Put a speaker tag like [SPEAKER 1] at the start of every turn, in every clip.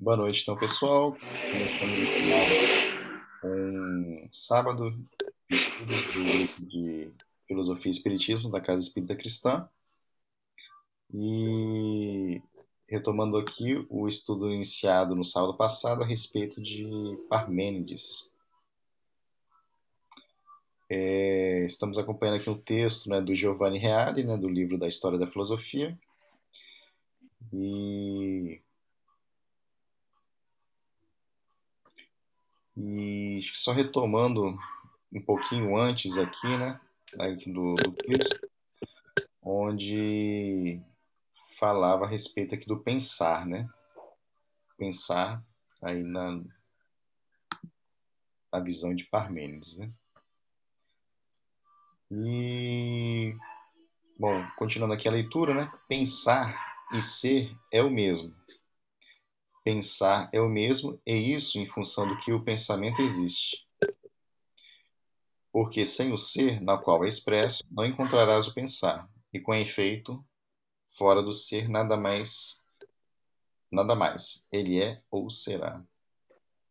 [SPEAKER 1] Boa noite, então, pessoal. Começamos aqui um sábado de estudos do grupo de Filosofia e Espiritismo da Casa Espírita Cristã. E retomando aqui o estudo iniciado no sábado passado a respeito de Parmênides. É, estamos acompanhando aqui um texto né, do Giovanni Reale, né, do livro da História da Filosofia. E E só retomando um pouquinho antes aqui, né, do, do texto, onde falava a respeito aqui do pensar, né? Pensar aí na, na visão de Parmênides, né? E, bom, continuando aqui a leitura, né? Pensar e ser é o mesmo. Pensar é o mesmo, e isso em função do que o pensamento existe. Porque sem o ser, na qual é expresso, não encontrarás o pensar, e com efeito, fora do ser, nada mais, nada mais. Ele é ou será.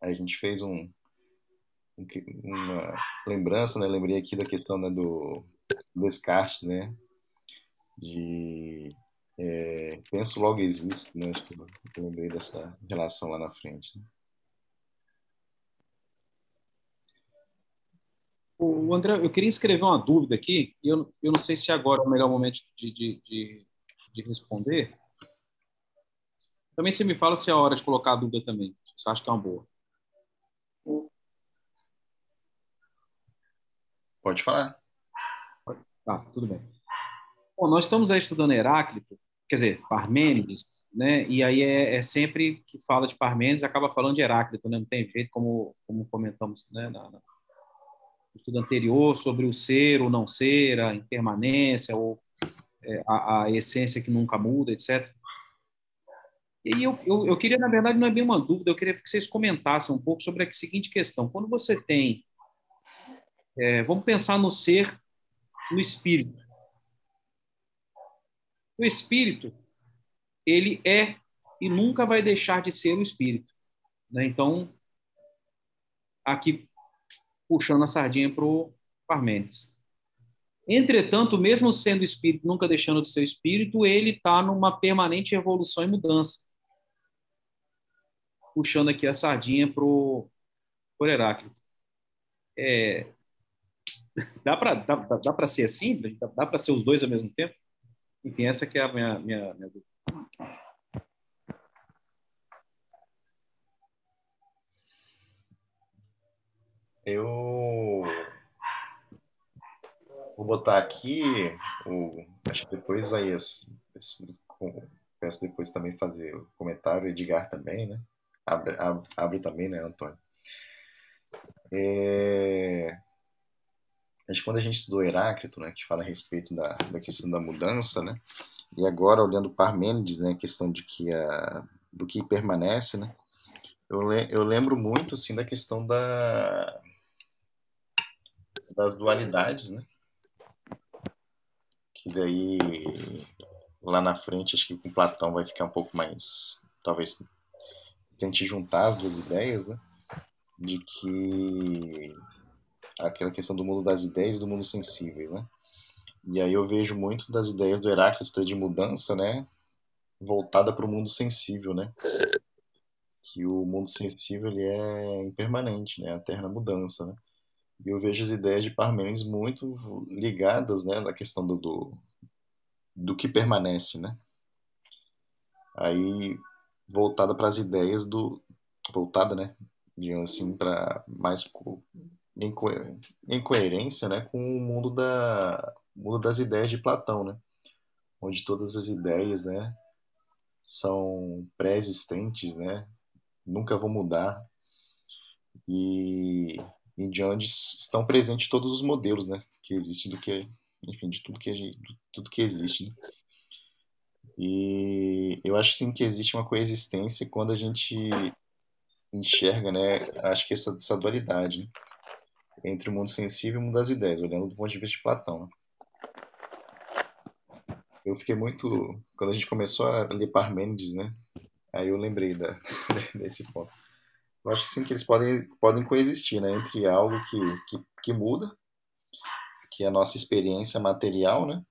[SPEAKER 1] Aí a gente fez um, uma lembrança, né? Lembrei aqui da questão né, do Descartes, né? De é, penso logo existe, né? Acho que eu lembrei dessa relação lá na frente. Né?
[SPEAKER 2] O André, eu queria escrever uma dúvida aqui, e eu, eu não sei se agora é o melhor momento de, de, de, de responder. Também você me fala se é a hora de colocar a dúvida também. Você acha que é uma boa?
[SPEAKER 1] Pode falar.
[SPEAKER 2] Tá, tudo bem. Bom, nós estamos aí estudando Heráclito, quer dizer, Parmênides, né? E aí é, é, sempre que fala de Parmênides acaba falando de Heráclito, né? Não tem jeito, como como comentamos, né? Na, na, no estudo anterior sobre o ser ou não ser, a impermanência ou é, a, a, essência que nunca muda, etc. E eu, eu, eu, queria, na verdade, não é bem uma dúvida, eu queria que vocês comentassem um pouco sobre a seguinte questão. Quando você tem. É, vamos pensar no ser, no espírito. O espírito, ele é e nunca vai deixar de ser o espírito. Né? Então, aqui puxando a sardinha para o Parmênides. Entretanto, mesmo sendo espírito, nunca deixando de ser espírito, ele está numa permanente evolução e mudança. Puxando aqui a sardinha para o Heráclito. É, dá para dá, dá ser assim? Dá, dá para ser os dois ao mesmo tempo? Enfim, essa que é a minha, minha, minha dúvida.
[SPEAKER 1] Eu vou botar aqui o acho que depois aí esse, esse, peço depois também fazer o comentário Edgar também, né? Abre, abre, abre também, né, Antônio? É, Que quando a gente estudou Heráclito, né, que fala a respeito da, da questão da mudança, né, e agora olhando Parmênides, né, a questão de que a, do que permanece, né, eu, le, eu lembro muito assim da questão da das dualidades, né, que daí lá na frente acho que com Platão vai ficar um pouco mais, talvez tente juntar as duas ideias, né, de que aquela questão do mundo das ideias e do mundo sensível, né? E aí eu vejo muito das ideias do Heráclito de mudança, né? Voltada para o mundo sensível, né? Que o mundo sensível ele é impermanente, né? A eterna mudança, né? E eu vejo as ideias de Parmênides muito ligadas, né? Na questão do, do, do que permanece, né? Aí voltada para as ideias do voltada, né? Digamos assim, para mais em, co em coerência né, com o mundo, da, mundo das ideias de Platão, né? onde todas as ideias né, são pré-existentes, né? nunca vão mudar, e, e de onde estão presentes todos os modelos né, que existem do que, enfim, de tudo que, gente, tudo que existe. Né? E eu acho sim que existe uma coexistência quando a gente enxerga, né? Acho que essa, essa dualidade. Né? Entre o mundo sensível e o mundo das ideias, olhando do ponto de vista de Platão. Né? Eu fiquei muito. Quando a gente começou a ler Parmênides, né? aí eu lembrei da, desse ponto. Eu acho sim que eles podem, podem coexistir, né? Entre algo que, que, que muda, que é a nossa experiência material, né?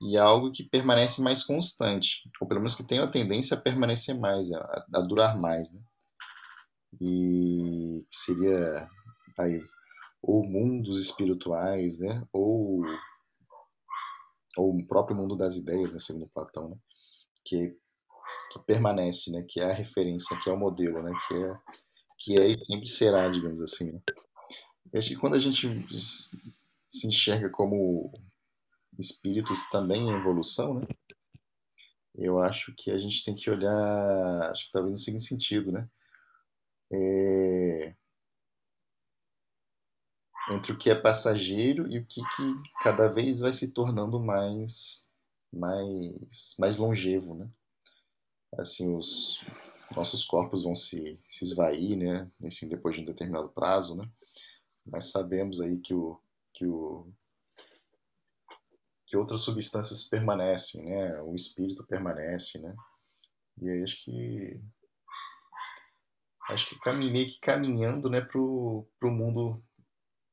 [SPEAKER 1] E algo que permanece mais constante, ou pelo menos que tem a tendência a permanecer mais, a, a durar mais, né? E seria aí ou mundos espirituais, né? Ou ou o próprio mundo das ideias, né, segundo Platão, né? Que que permanece, né? Que é a referência, que é o modelo, né? Que é que é e sempre será, digamos assim. Né? acho que quando a gente se enxerga como espíritos também em evolução, né? Eu acho que a gente tem que olhar, acho que talvez no seguinte sentido, né? É... Entre o que é passageiro e o que, que cada vez vai se tornando mais, mais, mais longevo, né? Assim, os, nossos corpos vão se, se esvair, né, assim, depois de um determinado prazo, né, mas sabemos aí que o, que o que outras substâncias permanecem, né, o espírito permanece, né, e aí acho que acho que caminhei que caminhando, né, pro, pro mundo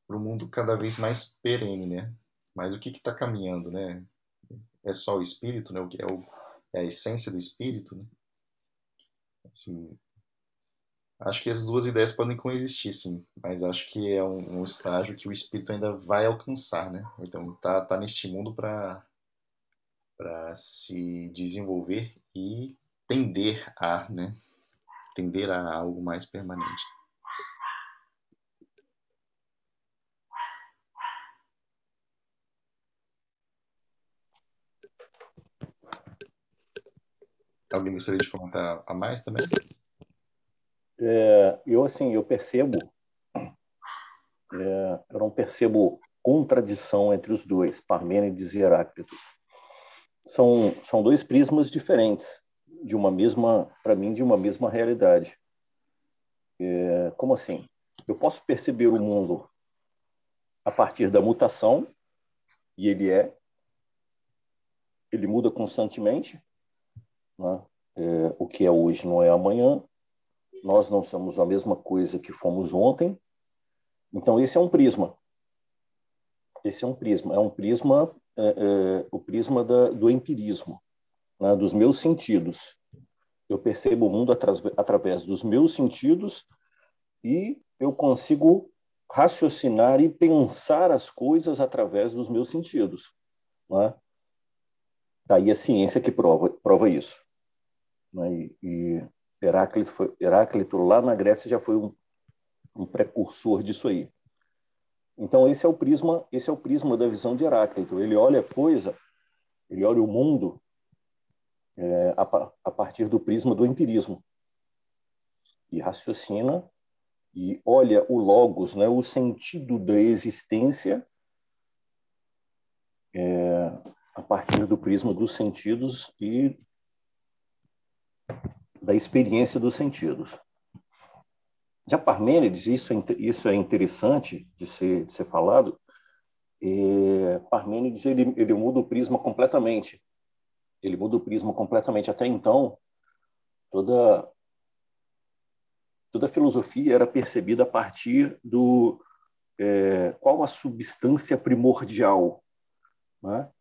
[SPEAKER 1] pro mundo cada vez mais perene, né, mas o que está caminhando, né, é só o espírito, né, é, o, é a essência do espírito, né? Assim, acho que as duas ideias podem coexistir, sim, mas acho que é um, um estágio que o espírito ainda vai alcançar, né? Então tá, tá neste mundo para para se desenvolver e tender a, né? Tender a algo mais permanente. Alguém gostaria de comentar a mais também?
[SPEAKER 3] É, eu assim, eu percebo, é, eu não percebo contradição entre os dois, Parmênides e Heráclito. São são dois prismas diferentes de uma mesma, para mim, de uma mesma realidade. É, como assim? Eu posso perceber o mundo a partir da mutação e ele é, ele muda constantemente né? É, o que é hoje não é amanhã. Nós não somos a mesma coisa que fomos ontem. Então, esse é um prisma. Esse é um prisma. É um prisma, é, é, o prisma da, do empirismo, né? dos meus sentidos. Eu percebo o mundo atra através dos meus sentidos e eu consigo raciocinar e pensar as coisas através dos meus sentidos. Né? Daí a ciência que prova, prova isso. Né? E, Heráclito, foi, Heráclito, lá na Grécia, já foi um, um precursor disso aí. Então esse é o prisma, esse é o prisma da visão de Heráclito. Ele olha a coisa, ele olha o mundo é, a, a, partir do prisma do empirismo e raciocina e olha o logos, né, o sentido da existência é, a partir do prisma dos sentidos e da experiência dos sentidos. Já Parmênides, isso é, isso é interessante de ser, de ser falado, é, Parmênides ele, ele muda o prisma completamente. Ele muda o prisma completamente. Até então, toda, toda a filosofia era percebida a partir do é, qual a substância primordial. Né?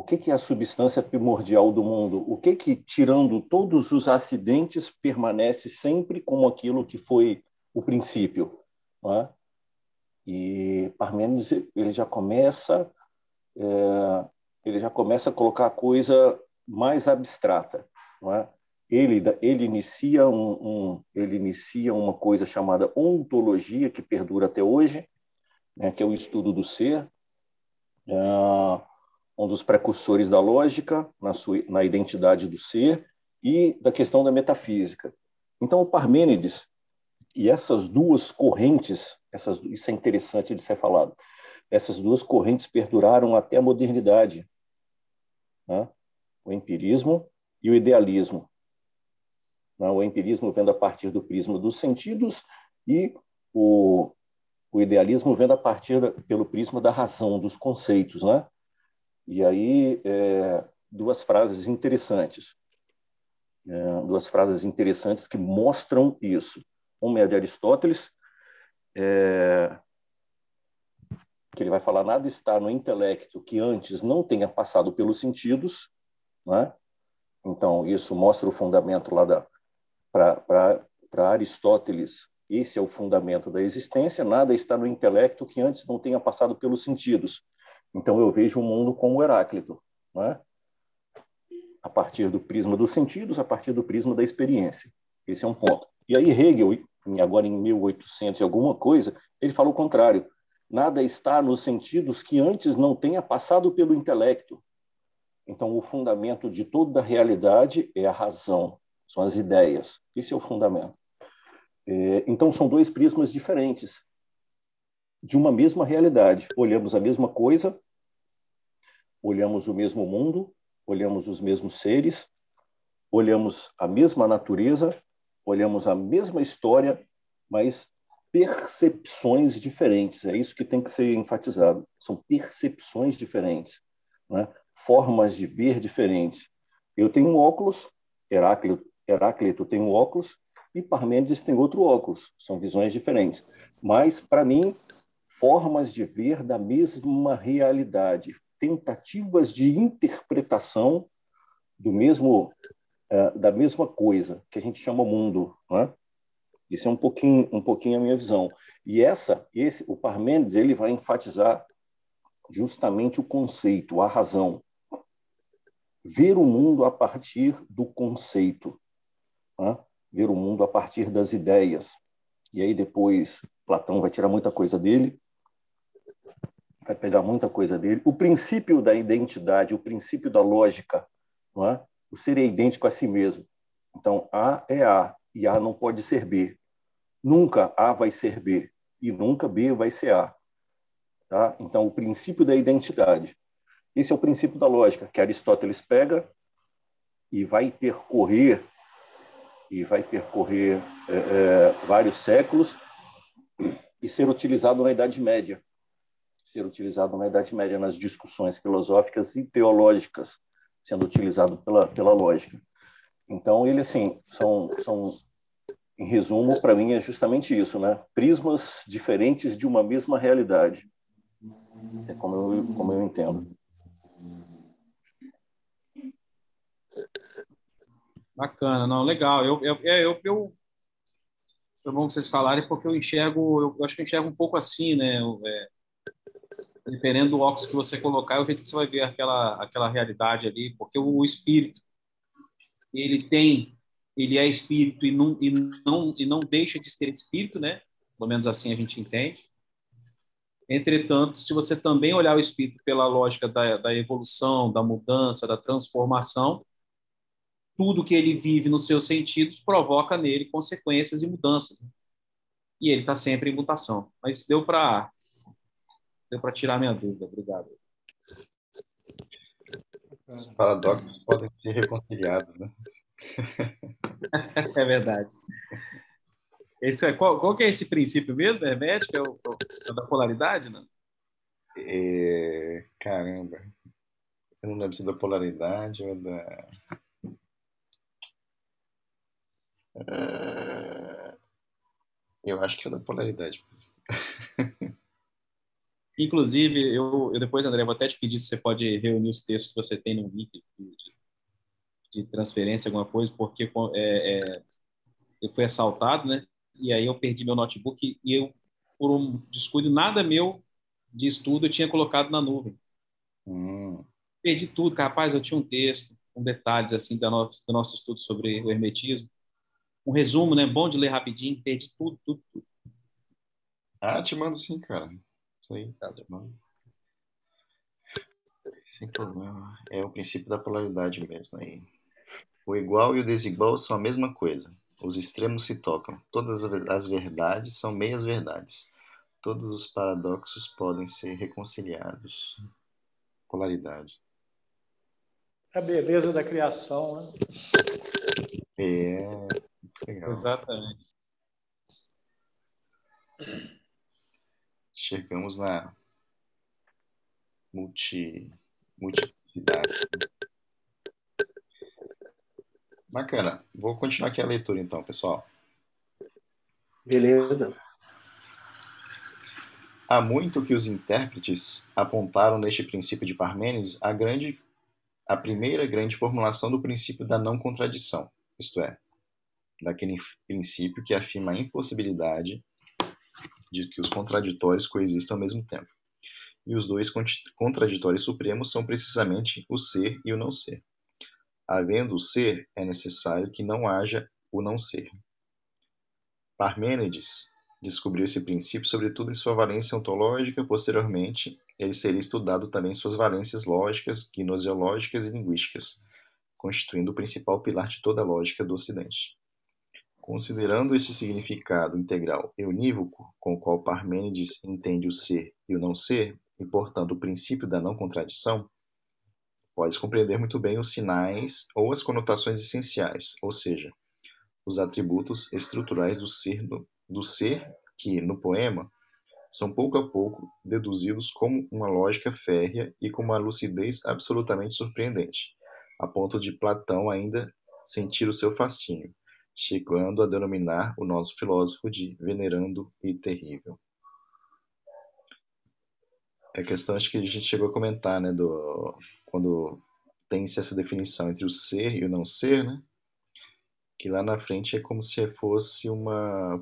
[SPEAKER 3] O que, que é a substância primordial do mundo? O que que, tirando todos os acidentes, permanece sempre como aquilo que foi o princípio? É? E Parmênides ele já começa é, ele já começa a colocar a coisa mais abstrata, é? Ele ele inicia um, um, ele inicia uma coisa chamada ontologia que perdura até hoje, né, que é o estudo do ser. É, um dos precursores da lógica na, sua, na identidade do ser e da questão da metafísica. Então, o Parmênides e essas duas correntes, essas, isso é interessante de ser falado, essas duas correntes perduraram até a modernidade, né? o empirismo e o idealismo. Né? O empirismo vendo a partir do prisma dos sentidos e o, o idealismo vendo a partir da, pelo prisma da razão, dos conceitos, né? E aí, é, duas frases interessantes. é, duas frases interessantes que mostram isso. Uma é de Aristóteles, é, que ele vai falar nada está no intelecto que antes não tenha passado pelos sentidos, né? Então isso mostra o fundamento lá da para Aristóteles esse é o fundamento da existência. Nada está no intelecto que antes não tenha passado pelos sentidos. Então eu vejo o mundo como Heráclito, né? A partir do prisma dos sentidos, a partir do prisma da experiência. Esse é um ponto. E aí Hegel, agora em 1800 e alguma coisa, ele fala o contrário Nada está nos sentidos que antes não tenha passado pelo intelecto. Então, o fundamento de toda a realidade é a razão, são as ideias. Esse é o fundamento. É, então, são dois prismas diferentes de uma mesma realidade. Olhamos a mesma coisa, olhamos o mesmo mundo, olhamos os mesmos seres, olhamos a mesma natureza, olhamos a mesma história, mas percepções diferentes. É isso que tem que ser enfatizado. São percepções diferentes, né? formas de ver diferentes. Eu tenho um óculos, Heráclito, Heráclito tem um óculos e Parmênides tem outro óculos. São visões diferentes. Mas, para mim, formas de ver da mesma realidade, tentativas de interpretação do mesmo uh, da mesma coisa que a gente chama mundo, né? Isso é um pouquinho, um pouquinho a minha visão. E essa, esse, o Parmênides, ele vai enfatizar justamente o conceito, a razão. Ver o mundo a partir do conceito, né? ver o mundo a partir das ideias. E aí depois Platão vai tirar muita coisa dele, vai pegar muita coisa dele. O princípio da identidade, o princípio da lógica, não é? o ser é idêntico a si mesmo. Então, A é A e A não pode ser B. Nunca A vai ser B e nunca B vai ser A. Tá? Então, o princípio da identidade. Esse é o princípio da lógica que Aristóteles pega e vai percorrer e vai percorrer é, é, vários séculos e ser utilizado na Idade Média, ser utilizado na Idade Média nas discussões filosóficas e teológicas, sendo utilizado pela pela lógica. Então ele assim são são em resumo, para mim é justamente isso, né? Prismas diferentes de uma mesma realidade. É como eu, como eu entendo.
[SPEAKER 2] Bacana, não, legal. Eu, eu, é, eu, eu, é bom vocês falarem, porque eu enxergo, eu, eu acho que eu enxergo um pouco assim, né? É, dependendo do óculos que você colocar, é o jeito que você vai ver aquela, aquela realidade ali, porque o espírito, ele tem ele é espírito e não, e não, e não deixa de ser espírito, né? Pelo menos assim a gente entende. Entretanto, se você também olhar o espírito pela lógica da, da evolução, da mudança, da transformação, tudo que ele vive nos seus sentidos provoca nele consequências e mudanças. E ele está sempre em mutação. Mas deu para deu para tirar minha dúvida. Obrigado.
[SPEAKER 1] Os paradoxos podem ser reconciliados, né?
[SPEAKER 2] é verdade. Esse é, qual, qual que é esse princípio mesmo, hermético? É o, é o da polaridade, não?
[SPEAKER 1] É, caramba. Eu não lembro se é da polaridade ou é da... Uh, eu acho que é da polaridade.
[SPEAKER 2] Inclusive, eu, eu depois, André, vou até te pedir se você pode reunir os textos que você tem no link de, de transferência, alguma coisa, porque é, é, eu fui assaltado, né? E aí eu perdi meu notebook e eu, por um descuido nada meu de estudo, eu tinha colocado na nuvem.
[SPEAKER 1] Hum.
[SPEAKER 2] Perdi tudo, rapaz. Eu tinha um texto com detalhes assim do nosso, do nosso estudo sobre o hermetismo. Um resumo, né? Bom de ler rapidinho. Perdi tudo, tudo, tudo.
[SPEAKER 1] Ah, te mando sim, cara. Isso aí, tá, te mando. Sem problema. É o princípio da polaridade mesmo aí. O igual e o desigual são a mesma coisa. Os extremos se tocam. Todas as verdades são meias verdades. Todos os paradoxos podem ser reconciliados. Polaridade.
[SPEAKER 4] A beleza da criação, né?
[SPEAKER 1] É. Legal.
[SPEAKER 2] Exatamente.
[SPEAKER 1] Chegamos na multi, multiplicidade. Bacana. Vou continuar aqui a leitura então, pessoal.
[SPEAKER 5] Beleza.
[SPEAKER 1] Há muito que os intérpretes apontaram neste princípio de Parmênides a, grande, a primeira grande formulação do princípio da não contradição, isto é, daquele princípio que afirma a impossibilidade de que os contraditórios coexistam ao mesmo tempo. E os dois contraditórios supremos são precisamente o ser e o não ser. Havendo o ser, é necessário que não haja o não ser. Parmênides descobriu esse princípio sobretudo em sua valência ontológica, posteriormente ele seria estudado também em suas valências lógicas, gnoseológicas e linguísticas, constituindo o principal pilar de toda a lógica do Ocidente. Considerando esse significado integral e unívoco com o qual Parmênides entende o ser e o não ser, e portanto o princípio da não contradição, pode compreender muito bem os sinais ou as conotações essenciais, ou seja, os atributos estruturais do ser, do ser que, no poema, são pouco a pouco deduzidos como uma lógica férrea e com uma lucidez absolutamente surpreendente, a ponto de Platão ainda sentir o seu fascínio, chegando a denominar o nosso filósofo de venerando e terrível. É a questão acho que a gente chegou a comentar, né, do quando tem-se essa definição entre o ser e o não ser, né? Que lá na frente é como se fosse um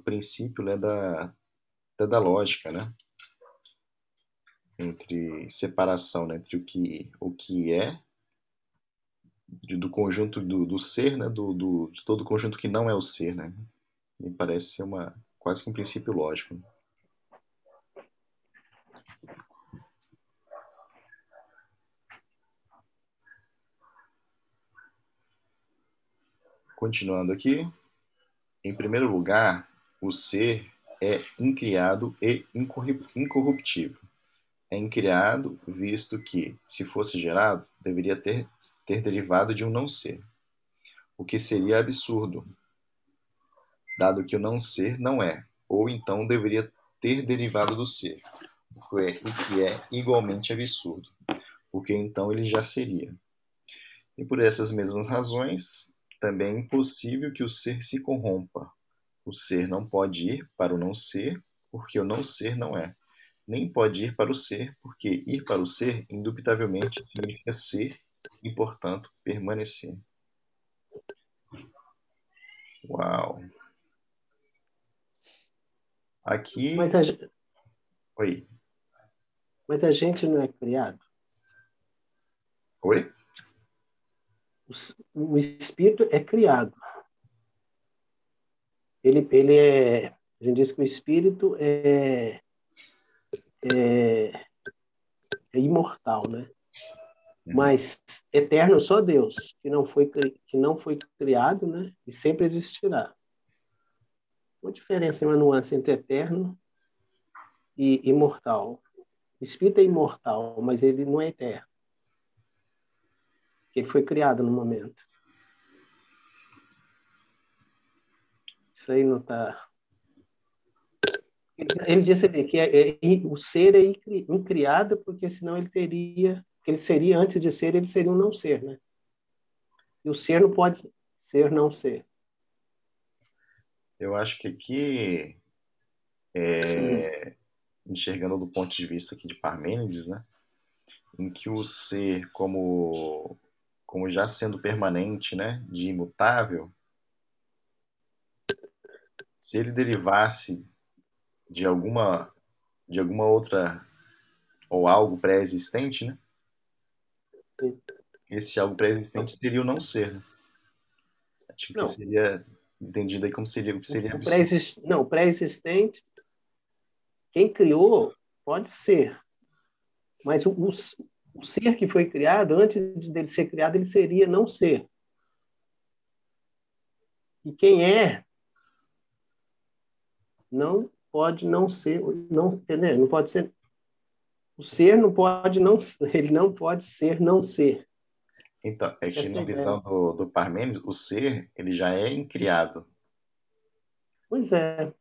[SPEAKER 1] princípio né, da, da, da lógica, né? Entre separação né, entre o que, o que é do conjunto do, do ser, né, do, do, de todo o conjunto que não é o ser, né? Me parece ser uma quase que um princípio lógico. Continuando aqui, em primeiro lugar, o ser é incriado e incorruptível. É incriado, visto que, se fosse gerado, deveria ter, ter derivado de um não ser, o que seria absurdo, dado que o não ser não é, ou então deveria ter derivado do ser, o que é igualmente absurdo, porque então ele já seria. E por essas mesmas razões, também é impossível que o ser se corrompa. O ser não pode ir para o não ser, porque o não ser não é. Nem pode ir para o ser, porque ir para o ser, indubitavelmente, significa ser e, portanto, permanecer. Uau! Aqui.
[SPEAKER 5] Mas a...
[SPEAKER 1] Oi.
[SPEAKER 5] Mas a gente não é criado?
[SPEAKER 1] Oi?
[SPEAKER 5] o espírito é criado. Ele, ele é, a gente diz que o espírito é, é, é imortal, né? Uhum. Mas eterno só Deus, que não foi que não foi criado, né? E sempre existirá. Uma diferença, uma nuance entre eterno e imortal. O espírito é imortal, mas ele não é eterno que ele foi criado no momento. Isso aí não está. Ele disse ali que é, é, o ser é incriado, porque senão ele teria. Ele seria, antes de ser, ele seria um não ser, né? E o ser não pode ser não ser.
[SPEAKER 1] Eu acho que aqui, é, enxergando do ponto de vista aqui de Parmênides, né? Em que o ser, como como já sendo permanente, né, de imutável, se ele derivasse de alguma de alguma outra ou algo pré-existente, né? Esse algo pré-existente seria o não ser. Né? Acho que não. seria entendido aí como seria o que seria
[SPEAKER 5] o pré Não, pré-existente, quem criou pode ser, mas o, o, o ser que foi criado, antes dele ser criado, ele seria não ser. E quem é não pode não ser, não? Não pode ser o ser não pode não ele não pode ser não ser.
[SPEAKER 1] Então, é que na visão do, do Parmênides, o ser, ele já é incriado.
[SPEAKER 5] Pois é.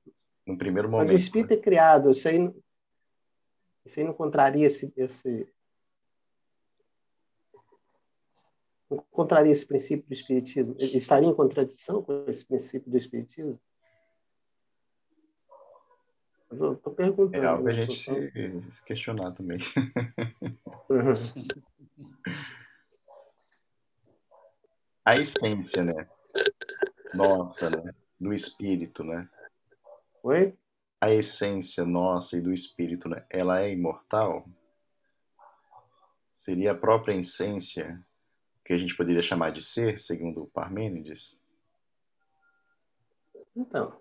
[SPEAKER 1] No primeiro momento.
[SPEAKER 5] Mas o espírito é criado, isso aí, isso aí não contraria esse, esse, encontraria esse princípio do Espiritismo? Estaria em contradição com esse princípio do Espiritismo? Estou perguntando.
[SPEAKER 1] É algo a gente se, se questionar também. a essência, né? Nossa, né? Do espírito, né?
[SPEAKER 5] Oi?
[SPEAKER 1] A essência nossa e do espírito, né? Ela é imortal? Seria a própria essência que a gente poderia chamar de ser, segundo Parmênides?
[SPEAKER 5] Então.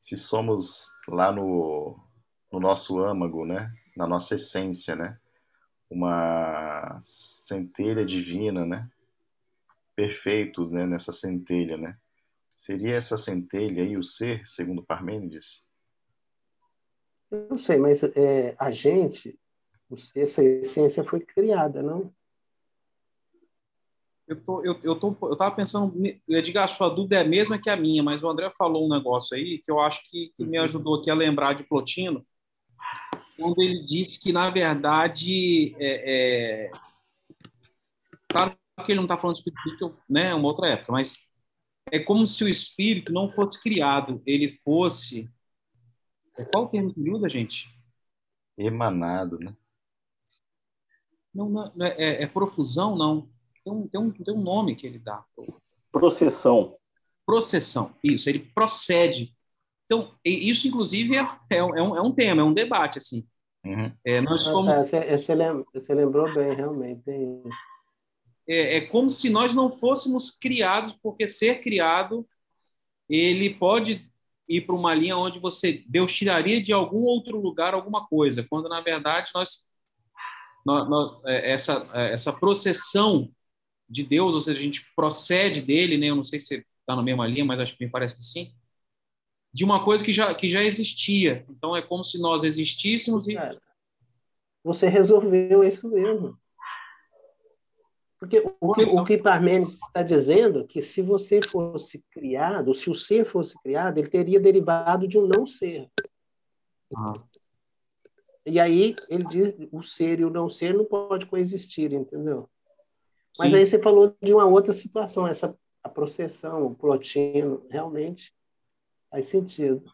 [SPEAKER 1] Se somos lá no, no nosso âmago, né? Na nossa essência, né? Uma centelha divina, né? Perfeitos, né? Nessa centelha, né? Seria essa centelha aí o ser, segundo Parmênides?
[SPEAKER 5] Eu não sei, mas é, a gente essa essência foi criada, não?
[SPEAKER 2] Eu, tô, eu, eu, tô, eu tava pensando, Edgar, a sua dúvida é a mesma que a minha, mas o André falou um negócio aí que eu acho que, que me uhum. ajudou aqui a lembrar de Plotino, quando ele disse que, na verdade, é, é... claro que ele não está falando de espírito, né, é uma outra época, mas é como se o espírito não fosse criado, ele fosse. Qual o termo que usa, gente?
[SPEAKER 1] Emanado, né?
[SPEAKER 2] Não, não é, é, é, profusão, não. Tem um, tem, um, tem um nome que ele dá.
[SPEAKER 3] Processão.
[SPEAKER 2] Processão, isso. Ele procede. Então, isso, inclusive, é, é, é, um, é um tema, é um debate, assim.
[SPEAKER 1] Uhum.
[SPEAKER 2] É, nós somos...
[SPEAKER 5] É, você, você lembrou bem, realmente.
[SPEAKER 2] É, é como se nós não fôssemos criados, porque ser criado, ele pode ir para uma linha onde você Deus tiraria de algum outro lugar alguma coisa, quando na verdade nós é, essa, é, essa processão de Deus, ou seja, a gente procede dele, né? Eu não sei se está na mesma linha, mas acho que me parece que sim. De uma coisa que já, que já existia. Então é como se nós existíssemos e.
[SPEAKER 5] Você resolveu isso mesmo. Porque o que, o que Parmênides está dizendo é que se você fosse criado, se o ser fosse criado, ele teria derivado de um não ser. Ah. E aí ele diz o ser e o não ser não pode coexistir, entendeu? Mas Sim. aí você falou de uma outra situação, essa a processão, o plotino, realmente faz sentido.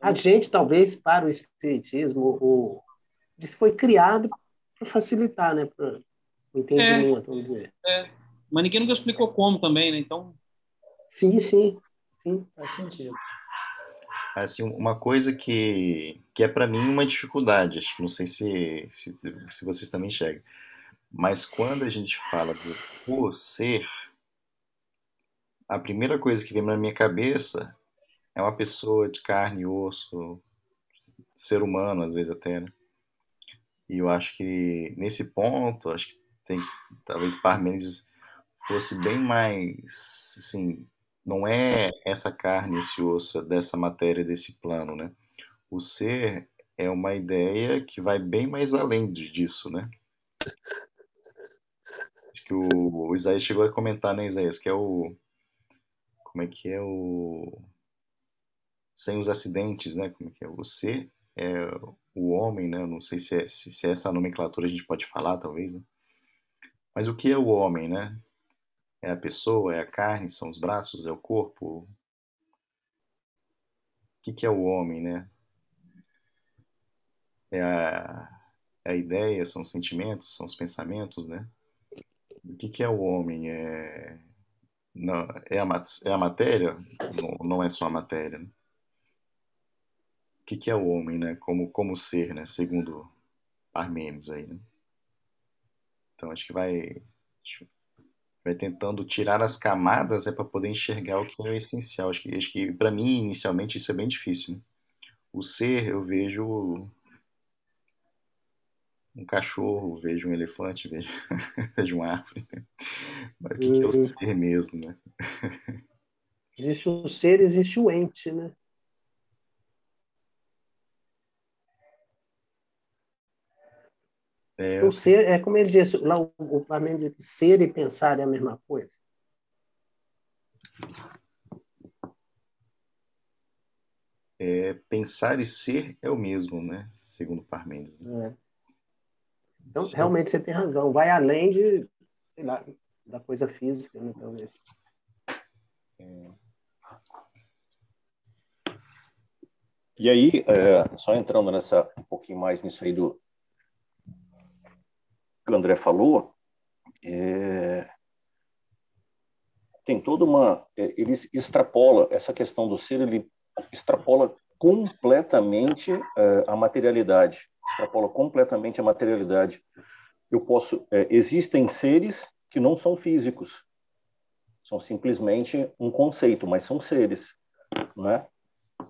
[SPEAKER 5] A gente, talvez, para o espiritismo, o, isso foi criado para facilitar, né? Para o entendimento, é, vamos dizer.
[SPEAKER 2] É. Mas ninguém nunca explicou como também, né? Então.
[SPEAKER 5] Sim, sim. Sim, faz sentido
[SPEAKER 1] assim uma coisa que, que é para mim uma dificuldade acho que não sei se, se, se vocês também enxergam mas quando a gente fala do por ser a primeira coisa que vem na minha cabeça é uma pessoa de carne e osso ser humano às vezes até né? e eu acho que nesse ponto acho que tem talvez Parmênides fosse bem mais assim não é essa carne, esse osso, dessa matéria, desse plano, né? O ser é uma ideia que vai bem mais além disso, né? Que o, Isaías chegou a comentar, né, Isaías, que é o... Como é que é o... Sem os acidentes, né? Como é que é? Ser é o homem, né? não sei se é, se, se é essa nomenclatura a gente pode falar, talvez, né? Mas o que é o homem, né? É a pessoa, é a carne, são os braços, é o corpo. O que, que é o homem, né? É a, é a ideia, são os sentimentos, são os pensamentos, né? O que, que é o homem? É, não, é, a, é a matéria? Não, não é só a matéria. Né? O que, que é o homem, né? Como, como ser, né? Segundo Parmênides aí, né? Então acho que vai vai tentando tirar as camadas é para poder enxergar o que é o essencial. Acho que, acho que para mim, inicialmente, isso é bem difícil. Né? O ser, eu vejo um cachorro, vejo um elefante, vejo, vejo uma árvore. Né? Mas o que, que é o uhum. ser mesmo, né?
[SPEAKER 5] Existe o ser, existe o ente, né? É, o ser, é como ele disse, lá o, o Parmênides ser e pensar é a mesma coisa.
[SPEAKER 1] É, pensar e ser é o mesmo, né? Segundo Parmênides. Né?
[SPEAKER 5] É. Então, Sim. realmente você tem razão. Vai além de sei lá, da coisa física, né, talvez.
[SPEAKER 3] E aí, é, só entrando nessa um pouquinho mais nisso aí do que o André falou, é, tem toda uma, é, ele extrapola essa questão do ser, ele extrapola completamente é, a materialidade, extrapola completamente a materialidade. Eu posso, é, existem seres que não são físicos, são simplesmente um conceito, mas são seres, né?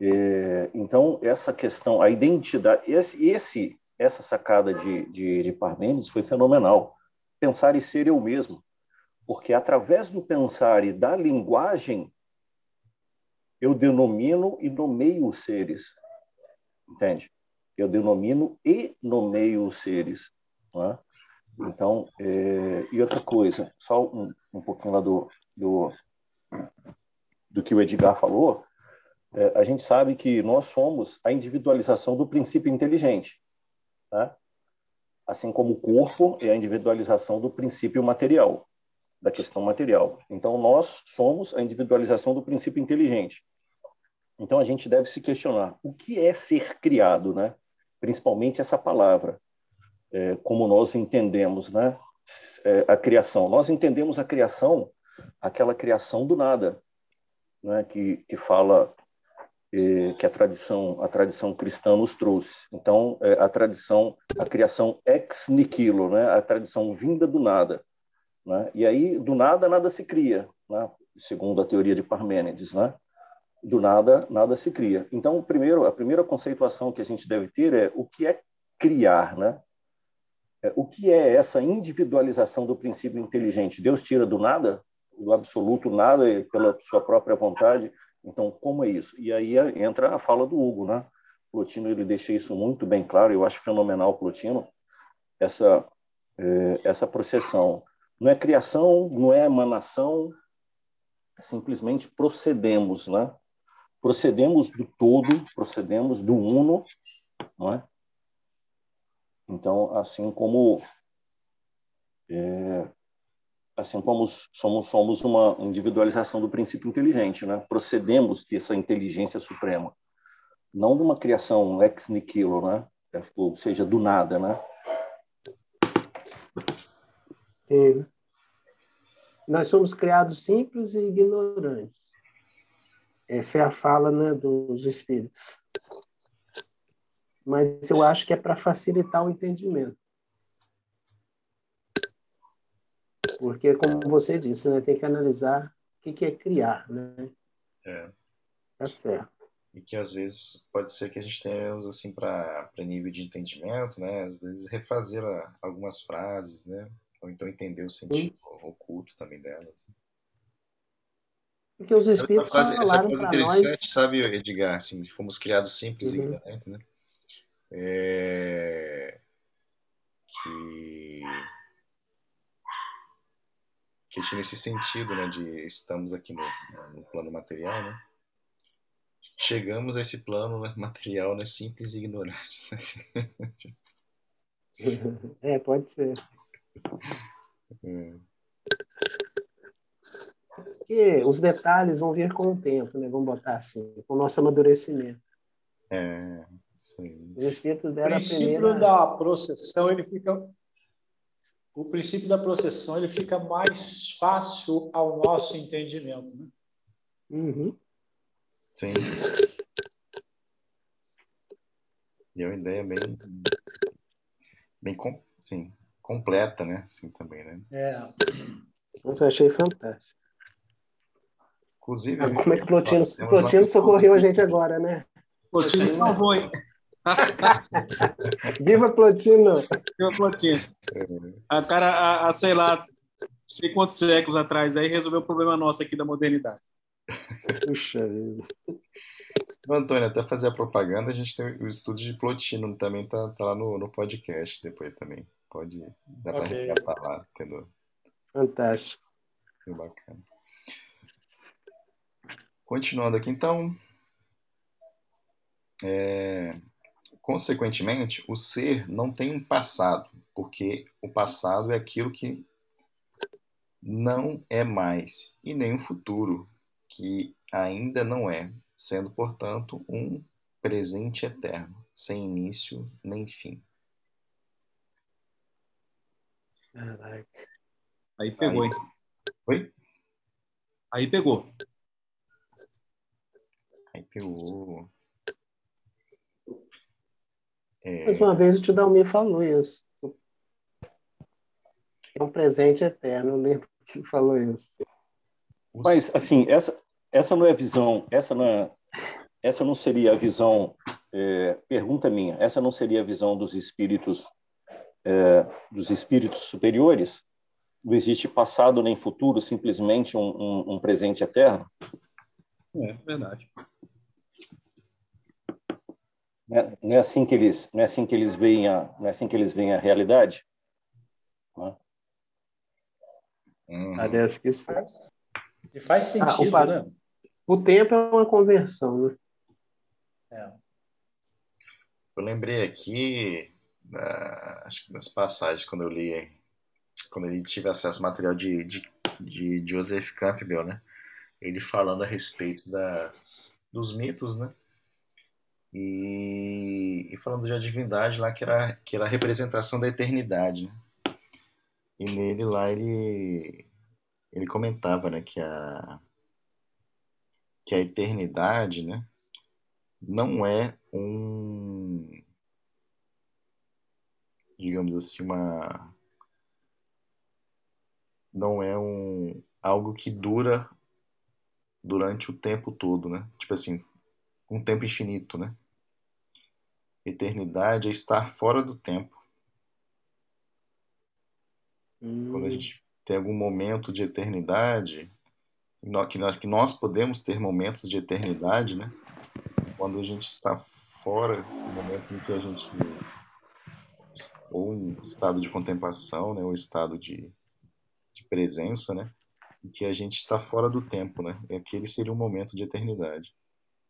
[SPEAKER 3] É, então essa questão, a identidade, esse, esse essa sacada de, de, de Parmênides foi fenomenal. Pensar e ser eu mesmo, porque através do pensar e da linguagem eu denomino e nomeio os seres, entende? Eu denomino e nomeio os seres, né? Então, é, e outra coisa, só um, um pouquinho lá do, do, do que o Edgar falou, é, a gente sabe que nós somos a individualização do princípio inteligente, tá? assim como o corpo é a individualização do princípio material, da questão material. Então, nós somos a individualização do princípio inteligente. Então, a gente deve se questionar o que é ser criado, né? Principalmente essa palavra, é, como nós entendemos né? É, a criação. Nós entendemos a criação aquela criação do nada, né, que, que fala eh, que a tradição a tradição cristã nos trouxe. Então, eh, a tradição, a criação ex nihilo, né, a tradição vinda do nada. Né? E aí, do nada, nada se cria, né? segundo a teoria de Parmênides. Né? Do nada, nada se cria. Então, primeiro, a primeira conceituação que a gente deve ter é o que é criar, né? É, o que é essa individualização do princípio inteligente? Deus tira do nada? do absoluto nada pela sua própria vontade. Então, como é isso? E aí entra a fala do Hugo, né? Plotino ele deixa isso muito bem claro. Eu acho fenomenal Plotino essa é, essa processão. Não é criação, não é emanação, é simplesmente procedemos, né? Procedemos do todo, procedemos do uno, não é? Então, assim como é, assim como somos, somos uma individualização do princípio inteligente, né? Procedemos dessa inteligência suprema, não de uma criação ex nihilo, né? Ou seja, do nada, né?
[SPEAKER 5] É. Nós somos criados simples e ignorantes. Essa é a fala né, dos espíritos. Mas eu acho que é para facilitar o entendimento. Porque, como você disse, né, tem que analisar o que, é criar, né?
[SPEAKER 1] É.
[SPEAKER 5] Tá certo.
[SPEAKER 1] E que às vezes pode ser que a gente tenha assim para nível de entendimento, né? Às vezes refazer algumas frases, né? Ou então entender o sentido Sim. oculto também dela.
[SPEAKER 5] Porque os espíritos essa frase, falaram para
[SPEAKER 1] nós... sabe, Edgar? Assim, fomos criados simples uhum. e ignorantes, né? É... Que que tinha nesse sentido, né, de estamos aqui no, no plano material, né? Chegamos a esse plano né, material, né, simples e ignorantes.
[SPEAKER 5] É, pode ser. É. Porque os detalhes vão vir com o tempo, né? Vamos botar assim, com o nosso amadurecimento.
[SPEAKER 1] É, isso aí.
[SPEAKER 5] Os espíritos deram
[SPEAKER 4] o princípio
[SPEAKER 5] primeira...
[SPEAKER 4] da processão, ele fica o princípio da processão ele fica mais fácil ao nosso entendimento. Né?
[SPEAKER 5] Uhum.
[SPEAKER 1] Sim. E é uma ideia bem, bem sim, completa, né? Assim também, né?
[SPEAKER 4] É.
[SPEAKER 5] Eu achei fantástico.
[SPEAKER 1] Inclusive.
[SPEAKER 5] Ah, como é que o Plotino, Plotino socorreu a gente agora, né?
[SPEAKER 2] Plotino salvou, hein?
[SPEAKER 5] Viva Plotino!
[SPEAKER 2] Viva Plotino! A cara, a, a, sei lá, sei quantos séculos atrás aí resolveu o problema nosso aqui da modernidade.
[SPEAKER 5] Puxa vida.
[SPEAKER 1] Antônio, até fazer a propaganda, a gente tem o estudo de Plotino também, tá, tá lá no, no podcast depois também. Pode, dá pra okay. resgatar lá, entendeu?
[SPEAKER 5] Fantástico.
[SPEAKER 1] Que bacana. Continuando aqui, então. É, Consequentemente, o ser não tem um passado, porque o passado é aquilo que não é mais, e nem um futuro, que ainda não é, sendo, portanto, um presente eterno, sem início nem fim.
[SPEAKER 2] Caraca. Aí pegou,
[SPEAKER 1] Aí.
[SPEAKER 2] hein?
[SPEAKER 1] Oi?
[SPEAKER 2] Aí pegou.
[SPEAKER 1] Aí pegou. É,
[SPEAKER 5] Mais uma vez o tio Dalmir falou isso. É um presente eterno, eu lembro que ele falou isso.
[SPEAKER 3] Mas, assim, essa, essa não é a visão, essa não, é, essa não seria a visão, é, pergunta minha, essa não seria a visão dos espíritos, é, dos espíritos superiores? Não existe passado nem futuro, simplesmente um, um, um presente eterno?
[SPEAKER 2] É verdade.
[SPEAKER 3] Não é, não é assim que eles, não é assim que eles veem a, não é assim que eles veem a realidade?
[SPEAKER 1] Uhum.
[SPEAKER 5] Parece que sim.
[SPEAKER 4] E faz
[SPEAKER 5] Ah, o
[SPEAKER 4] sentido, né?
[SPEAKER 5] O tempo é uma conversão, né?
[SPEAKER 4] É.
[SPEAKER 1] Eu lembrei aqui, da- acho que das passagens, quando eu li, quando ele tive acesso ao material de, de, de Joseph Campbell, né? Ele falando a respeito das, dos mitos, né? E, e falando de divindade lá, que era, que era a representação da eternidade, né? E nele lá ele, ele comentava, né, que a, que a eternidade, né? não é um, digamos assim, uma, não é um algo que dura durante o tempo todo, né? Tipo assim, um tempo infinito, né? Eternidade é estar fora do tempo. Quando a
[SPEAKER 5] Hum,
[SPEAKER 1] gente tem algum momento de eternidade, que nós, que nós podemos ter momentos de eternidade, né? Quando a gente está fora do momento em que a gente ou um estado de contemplação, né, ou estado de, de presença, né, em que a gente está fora do tempo, né, e aquele seria um momento de eternidade.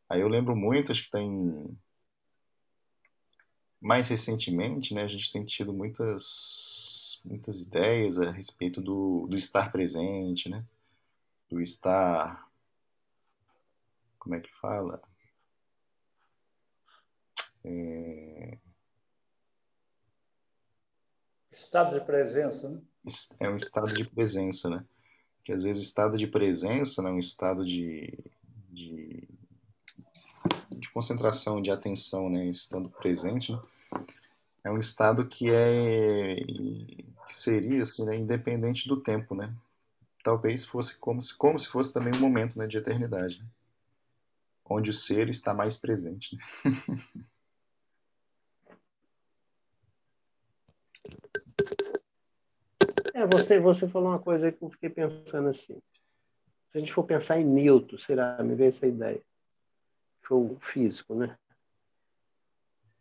[SPEAKER 1] Aí eu lembro muito, acho que tem mais recentemente, né, a gente tem tido muitas muitas ideias a respeito do, do estar presente, né, do estar como é que fala? É,
[SPEAKER 4] Estado de presença, né?
[SPEAKER 1] é um estado de presença, né? Que às vezes o estado de presença, né, um estado de, de, de concentração, de atenção, né, estando presente, né, é um estado que é que seria assim, né, independente do tempo, né? Talvez fosse como se como se fosse também um momento, né, de eternidade, né? onde o ser está mais presente. Né?
[SPEAKER 5] É, você, você falou uma coisa que eu fiquei pensando assim. Se a gente for pensar em Newton, será? Me veio essa ideia. Foi o físico, né?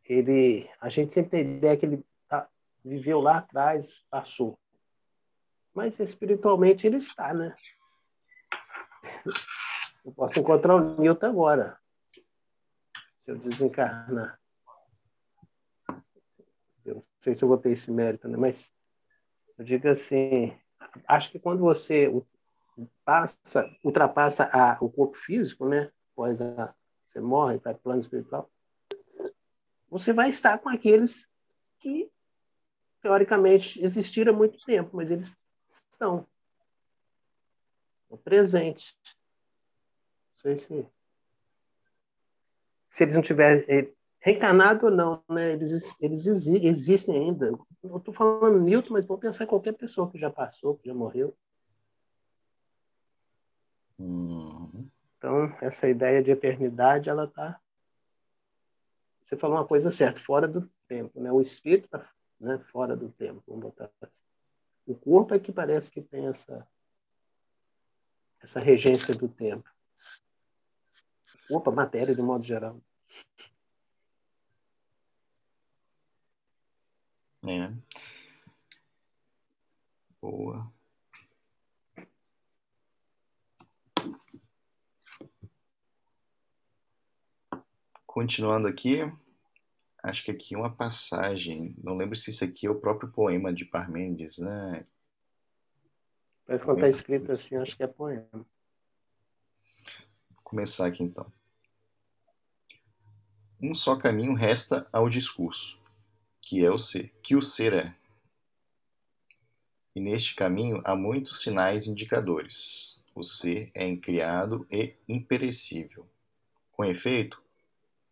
[SPEAKER 5] Ele, a gente sempre tem a ideia que ele tá, viveu lá atrás, passou. Mas espiritualmente ele está, né? Eu posso encontrar o Newton agora, se eu desencarnar. Eu não sei se eu vou ter esse mérito, né? Mas eu digo assim, acho que quando você passa, ultrapassa a, o corpo físico, né? Após a, você morre para o plano espiritual, você vai estar com aqueles que teoricamente existiram há muito tempo, mas eles estão no presente. Não sei se se eles não tiverem reencarnado ou não, né? Eles, eles exi existem ainda. Eu estou falando Newton, mas vou pensar em qualquer pessoa que já passou, que já morreu.
[SPEAKER 1] Uhum.
[SPEAKER 5] Então, essa ideia de eternidade, ela está. Você falou uma coisa certa, fora do tempo, né? O espírito está né, fora do tempo, vamos botar assim. O corpo é que parece que tem essa essa regência do tempo. O corpo, a matéria, de modo geral.
[SPEAKER 1] É. Boa. Continuando aqui, acho que aqui uma passagem, não lembro se isso aqui é o próprio poema de Parmênides, né?
[SPEAKER 5] Mas quando está escrito assim, acho que é poema. Vou
[SPEAKER 1] começar aqui então. Um só caminho resta ao discurso, que é o ser, que o ser é. E neste caminho há muitos sinais indicadores. O ser é incriado e imperecível. Com efeito,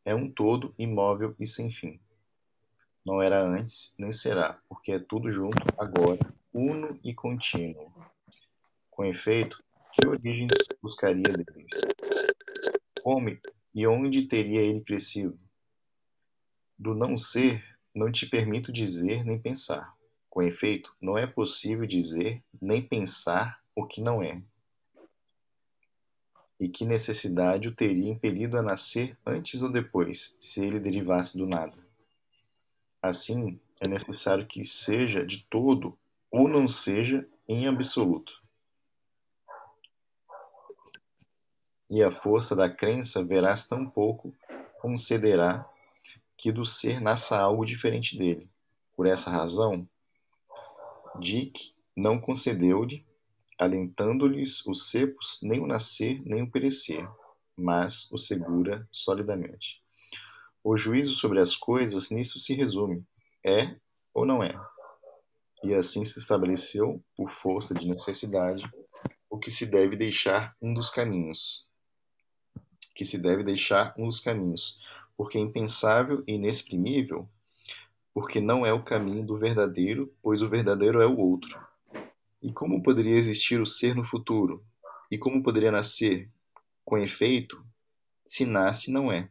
[SPEAKER 1] é um todo imóvel e sem fim. Não era antes, nem será, porque é tudo junto agora, uno e contínuo. Com efeito, que origens buscaria deles? Como e onde teria ele crescido? Do não ser, não te permito dizer nem pensar. Com efeito, não é possível dizer nem pensar o que não é. E que necessidade o teria impelido a nascer antes ou depois, se ele derivasse do nada? Assim, é necessário que seja de todo ou não seja em absoluto. E a força da crença verás tão pouco concederá que do ser nasça algo diferente dele. Por essa razão, Dick não concedeu-lhe, alentando-lhes os cepos, nem o nascer, nem o perecer, mas o segura solidamente. O juízo sobre as coisas nisso se resume: é ou não é. E assim se estabeleceu, por força de necessidade, o que se deve deixar um dos caminhos. Que se deve deixar um dos caminhos, porque é impensável e inexprimível, porque não é o caminho do verdadeiro, pois o verdadeiro é o outro. E como poderia existir o ser no futuro? E como poderia nascer? Com efeito, se nasce, não é.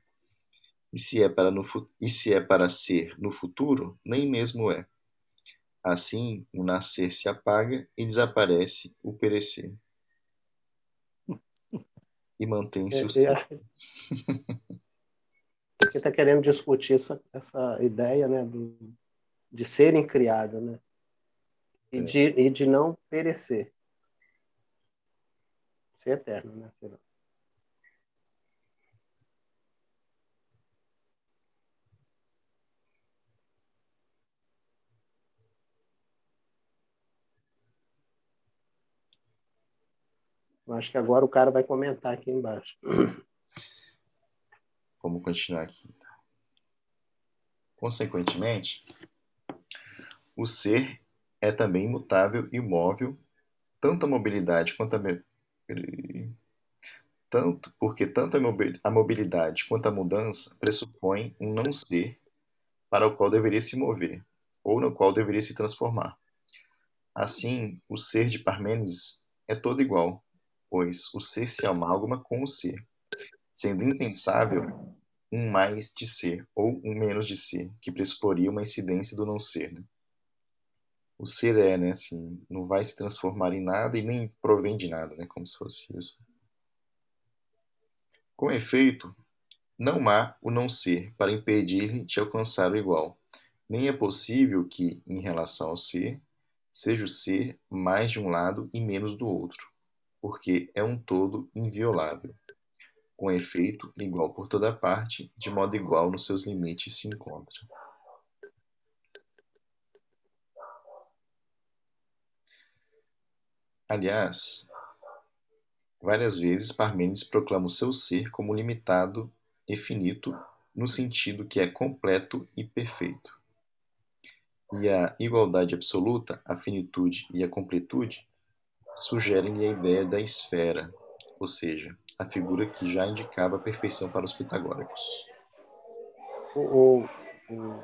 [SPEAKER 1] E se é para, no, e se é para ser no futuro, nem mesmo é. Assim, o nascer se apaga e desaparece o perecer. E mantém-se o ser.
[SPEAKER 5] Você está querendo discutir essa, essa ideia né, do, de serem criados, né? E, é. de, e de não perecer. Ser eterno, né? Eu acho que agora o cara vai comentar aqui embaixo.
[SPEAKER 1] Vamos continuar aqui. Consequentemente, o ser é também imutável e móvel, tanto a mobilidade quanto a tanto porque tanto a mobilidade quanto a mudança pressupõem um não ser para o qual deveria se mover ou no qual deveria se transformar. Assim, o ser de Parmênides é todo igual, pois o ser se amálgama com o ser, sendo impensável um mais de ser ou um menos de ser, que pressuporia uma incidência do não ser. O ser é, né, assim, não vai se transformar em nada e nem provém de nada, né, como se fosse isso. Com efeito, não há o não ser para impedir-lhe de alcançar o igual, nem é possível que, em relação ao ser, seja o ser mais de um lado e menos do outro porque é um todo inviolável, com efeito igual por toda parte, de modo igual nos seus limites se encontra. Aliás, várias vezes Parmênides proclama o seu ser como limitado e finito, no sentido que é completo e perfeito. E a igualdade absoluta, a finitude e a completude sugerem-lhe a ideia da esfera, ou seja, a figura que já indicava a perfeição para os pitagóricos.
[SPEAKER 5] O, o, o...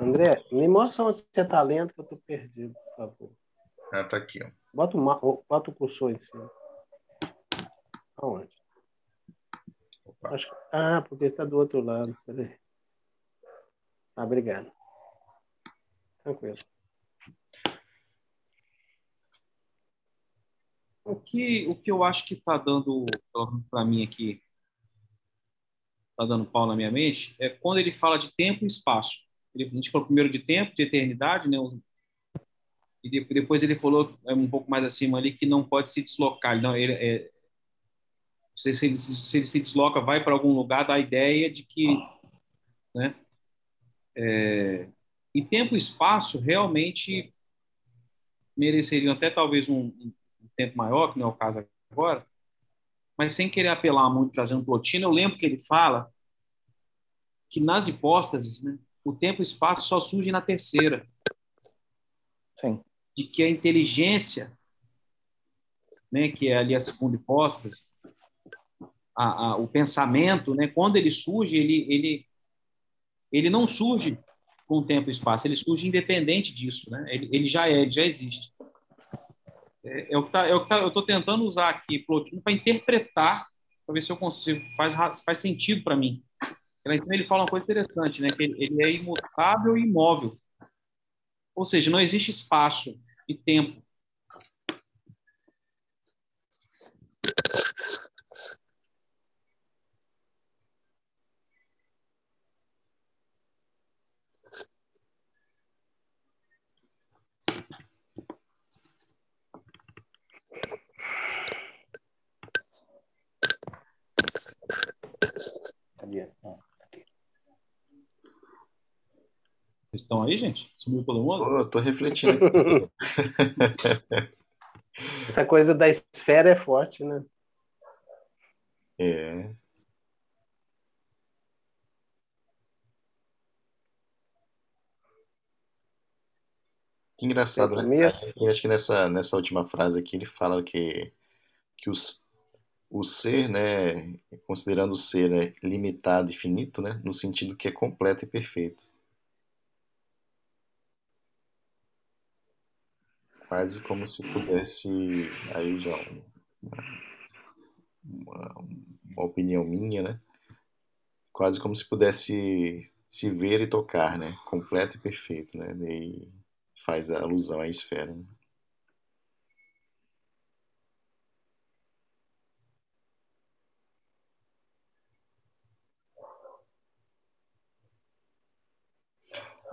[SPEAKER 5] André, me mostra onde você está lendo que eu estou perdido, por favor.
[SPEAKER 1] Ah, tá aqui, ó.
[SPEAKER 5] Bota, uma, bota o cursor em cima. Aonde? Acho, ah, porque está do outro lado. Peraí. Ah, obrigado. Tranquilo.
[SPEAKER 2] O que, o que eu acho que está dando, para mim aqui, está dando pau na minha mente, é quando ele fala de tempo e espaço. Ele, a gente falou primeiro de tempo, de eternidade, né? E depois ele falou é, um pouco mais acima ali que não pode se deslocar. Não, ele, é, se, ele, se ele se desloca, vai para algum lugar, dá a ideia de que, né? É, e tempo e espaço realmente mereceriam até talvez um, um tempo maior, que não é o caso agora, mas sem querer apelar muito trazendo Plotino, eu lembro que ele fala que nas hipóstases, né, o tempo e espaço só surgem na terceira.
[SPEAKER 3] Sim.
[SPEAKER 2] De que a inteligência, né, que é ali a segunda hipóstase, a, a, o pensamento, né, quando ele surge, ele, ele, ele não surge com tempo e espaço, ele surge independente disso, né? Ele, ele já é, ele já existe. É, é o que, tá, é o que tá, eu estou tentando usar aqui Plotino para interpretar, para ver se eu consigo, faz, faz sentido para mim. Então ele fala uma coisa interessante, né? Que ele é imutável e imóvel. Ou seja, não existe espaço e tempo. Vocês estão aí, gente? Sumiu todo mundo?
[SPEAKER 1] Pô, eu tô refletindo.
[SPEAKER 5] Essa coisa da esfera é forte, né?
[SPEAKER 1] É. Que engraçado, né? Acho que nessa, nessa última frase aqui ele fala que, que os, o ser, né, considerando o ser né, limitado e finito, né, no sentido que é completo e perfeito. Quase como se pudesse, aí já uma, uma, opinião minha, né? Quase como se pudesse se ver e tocar, né? Completo e perfeito, né? E faz a alusão à esfera. Né?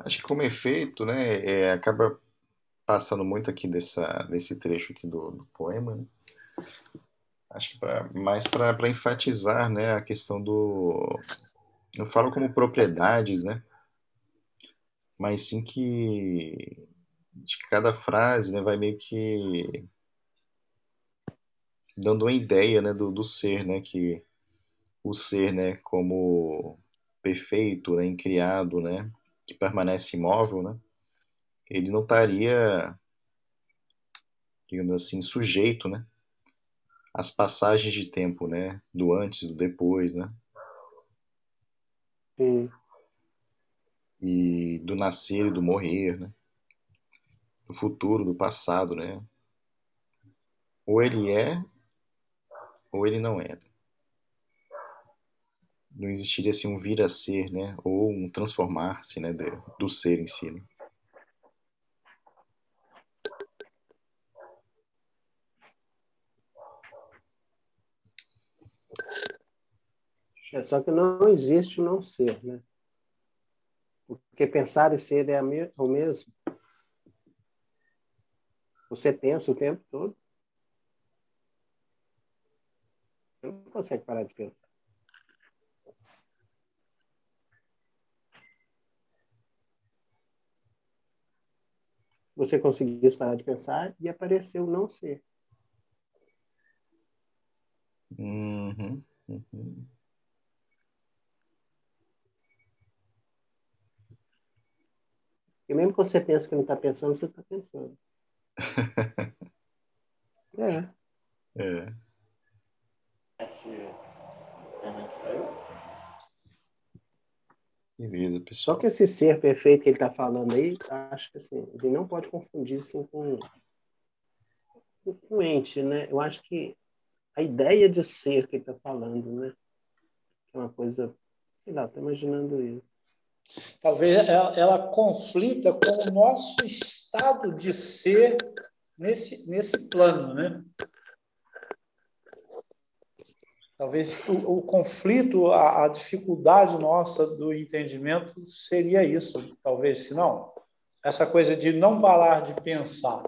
[SPEAKER 1] Acho que como efeito, né, é, acaba passando muito aqui dessa, desse trecho aqui do, do poema, né? acho que pra, mais para enfatizar né, a questão do. Não falo como propriedades, né? Mas sim que de cada frase né, vai meio que dando uma ideia né, do, do ser, né? Que o ser, né, como perfeito, né, incriado, né, que permanece imóvel, né? Ele não estaria, digamos assim, sujeito, né? Às passagens de tempo, né? Do antes, do depois, né?
[SPEAKER 5] Sim.
[SPEAKER 1] E do nascer e do morrer, né? Do futuro, do passado, né? Ou ele é, ou ele não é. Não existiria assim um vir a ser, né? Ou um transformar-se, né? do ser em si. Né?
[SPEAKER 5] É, só que não existe o não ser, né? Porque pensar e ser é o mesmo. Você pensa o tempo todo. Você não consegue parar de pensar. Você conseguisse parar de pensar e apareceu não ser.
[SPEAKER 1] Uhum, uhum.
[SPEAKER 5] E mesmo que você pense que não está pensando, você está pensando. é.
[SPEAKER 1] É. Beleza, pessoal.
[SPEAKER 5] Só que esse ser perfeito que ele está falando aí, acho que assim, ele não pode confundir assim, com, com ente, né? Eu acho que a ideia de ser que ele está falando, né? É uma coisa, sei lá, estou imaginando isso.
[SPEAKER 4] Talvez ela, ela, conflita com o nosso estado de ser nesse, nesse plano, né? Talvez o, o conflito, a, a, dificuldade nossa do entendimento seria isso, talvez, se não, essa coisa de não parar de pensar.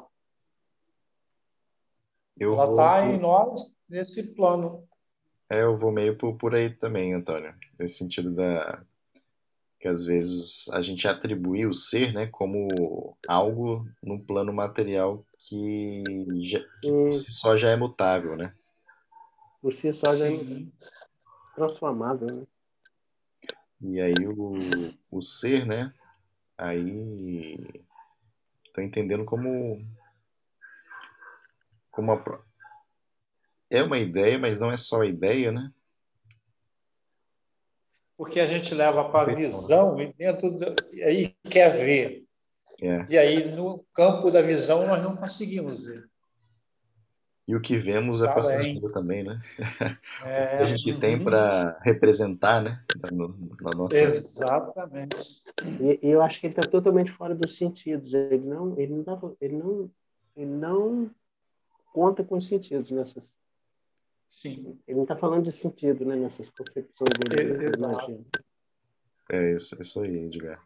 [SPEAKER 1] Eu
[SPEAKER 4] Ela está vou... em nós nesse plano.
[SPEAKER 1] É, eu vou meio por, por aí também, Antônio, nesse sentido da que às vezes a gente atribui o ser, né, como algo no plano material que, já, que por si só já é mutável, né?
[SPEAKER 5] Por si só já é transformável, né?
[SPEAKER 1] E aí o, o ser, né? Aí tô entendendo como como a, é uma ideia, mas não é só a ideia, né?
[SPEAKER 4] Porque a gente leva para a visão e dentro do, e aí quer ver.
[SPEAKER 1] É.
[SPEAKER 4] E aí no campo da visão nós não conseguimos ver.
[SPEAKER 1] E o que vemos é
[SPEAKER 4] Tá
[SPEAKER 1] passageiro também, né?
[SPEAKER 4] É,
[SPEAKER 1] O que a gente tem
[SPEAKER 4] uhum.
[SPEAKER 1] para representar, né? No, na nossa...
[SPEAKER 4] Exatamente.
[SPEAKER 5] E, eu acho que ele está totalmente fora dos sentidos. Ele não, ele não, dá- ele não, ele não conta com os sentidos nessas.
[SPEAKER 4] Sim.
[SPEAKER 5] Ele não está falando de sentido, né? Nessas concepções dele. eu
[SPEAKER 4] Exato.
[SPEAKER 5] imagino.
[SPEAKER 1] É isso, isso aí, Edgar.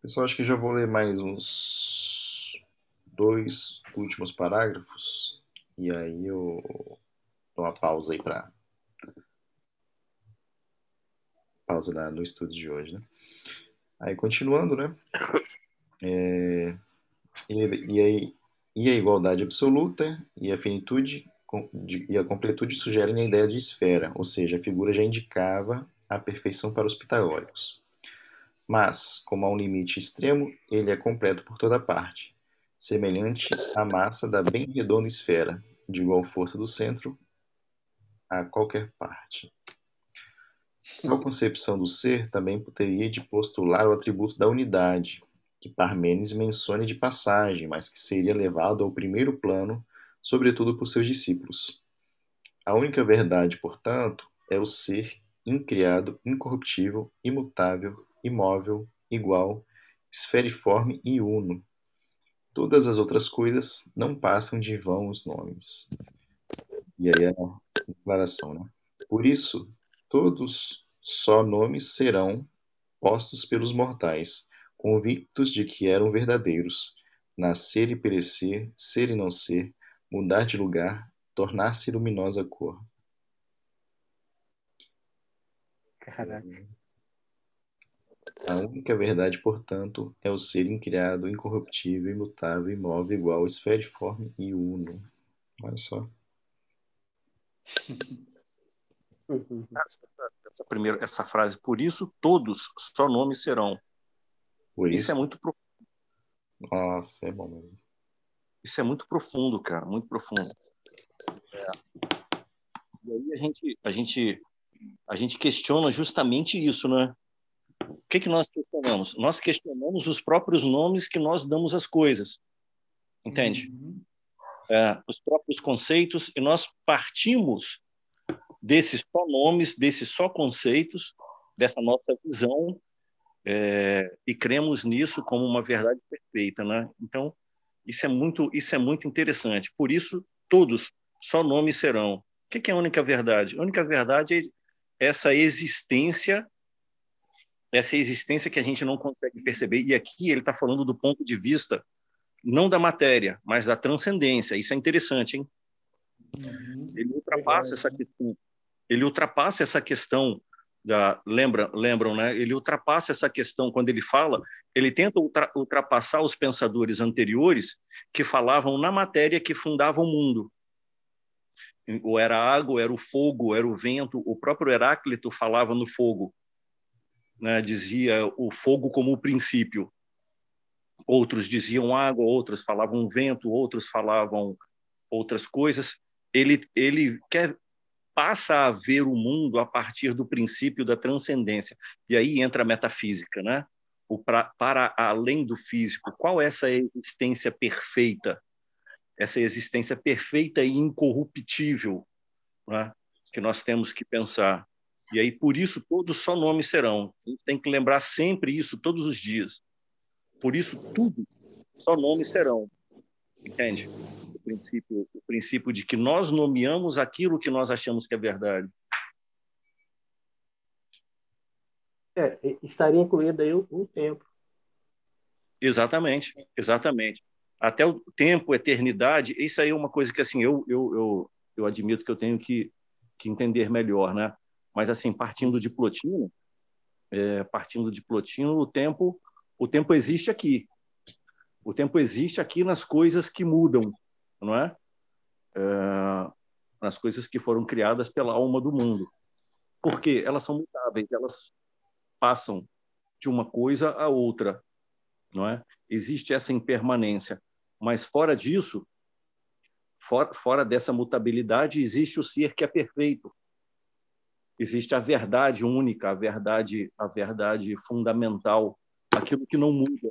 [SPEAKER 1] Pessoal, acho que já vou ler mais uns dois últimos parágrafos e aí eu dou uma pausa aí para pausa na- no estudo de hoje, né? Aí continuando, né? É, e, e, aí, e a igualdade absoluta e a finitude e a completude sugerem a ideia de esfera, ou seja, a figura já indicava a perfeição para os pitagóricos. Mas, como há um limite extremo, ele é completo por toda parte, semelhante à massa da bem redonda esfera, de igual força do centro a qualquer parte. Tal concepção do ser também poderia de postular o atributo da unidade, que Parmênides menciona de passagem, mas que seria levado ao primeiro plano, sobretudo por seus discípulos. A única verdade, portanto, é o ser incriado, incorruptível, imutável, imóvel, igual, esferiforme e uno. Todas as outras coisas não passam de vãos nomes. E aí a declaração, né? Por isso, todos só nomes serão postos pelos mortais, convictos de que eram verdadeiros, nascer e perecer, ser e não ser, mudar de lugar, tornar-se luminosa cor.
[SPEAKER 5] Caraca.
[SPEAKER 1] A única verdade, portanto, é o ser incriado, incorruptível, imutável, imóvel, igual, esferiforme e uno. Olha só.
[SPEAKER 3] Essa primeira, essa frase, por isso todos só nomes serão.
[SPEAKER 1] Por
[SPEAKER 3] Isso
[SPEAKER 1] isso,
[SPEAKER 3] é muito profundo.
[SPEAKER 1] nossa, é bom mesmo.
[SPEAKER 3] Isso é muito profundo, cara, muito profundo. É. E aí a gente, a gente, a gente questiona justamente isso, né? O que que nós questionamos? Nós questionamos os próprios nomes que nós damos às coisas, entende?
[SPEAKER 4] Uhum.
[SPEAKER 3] É, os próprios conceitos e nós partimos desses só nomes, desses só conceitos, dessa nossa visão é, e cremos nisso como uma verdade perfeita, né? Então isso é muito, isso é muito interessante. Por isso todos só nomes serão. O que é a única verdade? A única verdade é essa existência, essa existência que a gente não consegue perceber. E aqui ele está falando do ponto de vista não da matéria, mas da transcendência. Isso é interessante, hein?
[SPEAKER 4] Uhum.
[SPEAKER 3] Ele ultrapassa essa questão. Ele ultrapassa essa questão lembra, lembram, né? Ele ultrapassa essa questão quando ele fala, ele tenta ultra, ultrapassar os pensadores anteriores que falavam na matéria que fundava o mundo. Ou era a água, era o fogo, era o vento. O próprio Heráclito falava no fogo, né? Dizia o fogo como o princípio. Outros diziam água, outros falavam vento, outros falavam outras coisas. Ele ele quer passa a ver o mundo a partir do princípio da transcendência. E aí entra a metafísica, né? O pra, para além do físico. Qual é essa existência perfeita? Essa existência perfeita e incorruptível, né? que nós temos que pensar. E aí, por isso, todos só nomes serão. A gente tem que lembrar sempre isso, todos os dias. Por isso, tudo só nomes serão. Entende? Princípio, o princípio de que nós nomeamos aquilo que nós achamos que é verdade.
[SPEAKER 5] É, estaria incluído aí o, o tempo.
[SPEAKER 3] Exatamente, exatamente. Até o tempo, eternidade, isso aí é uma coisa que assim eu eu, eu, eu admito que eu tenho que, que entender melhor, né? Mas assim, partindo de Plotino, é, partindo de Plotino, o tempo, o tempo existe aqui. O tempo existe aqui nas coisas que mudam, não é? é nas coisas que foram criadas pela alma do mundo. Porque elas são mutáveis, elas passam de uma coisa a outra, não é? Existe essa impermanência, mas fora disso, fora, fora dessa mutabilidade, existe o ser que é perfeito. Existe a verdade única, a verdade, a verdade fundamental, aquilo que não muda,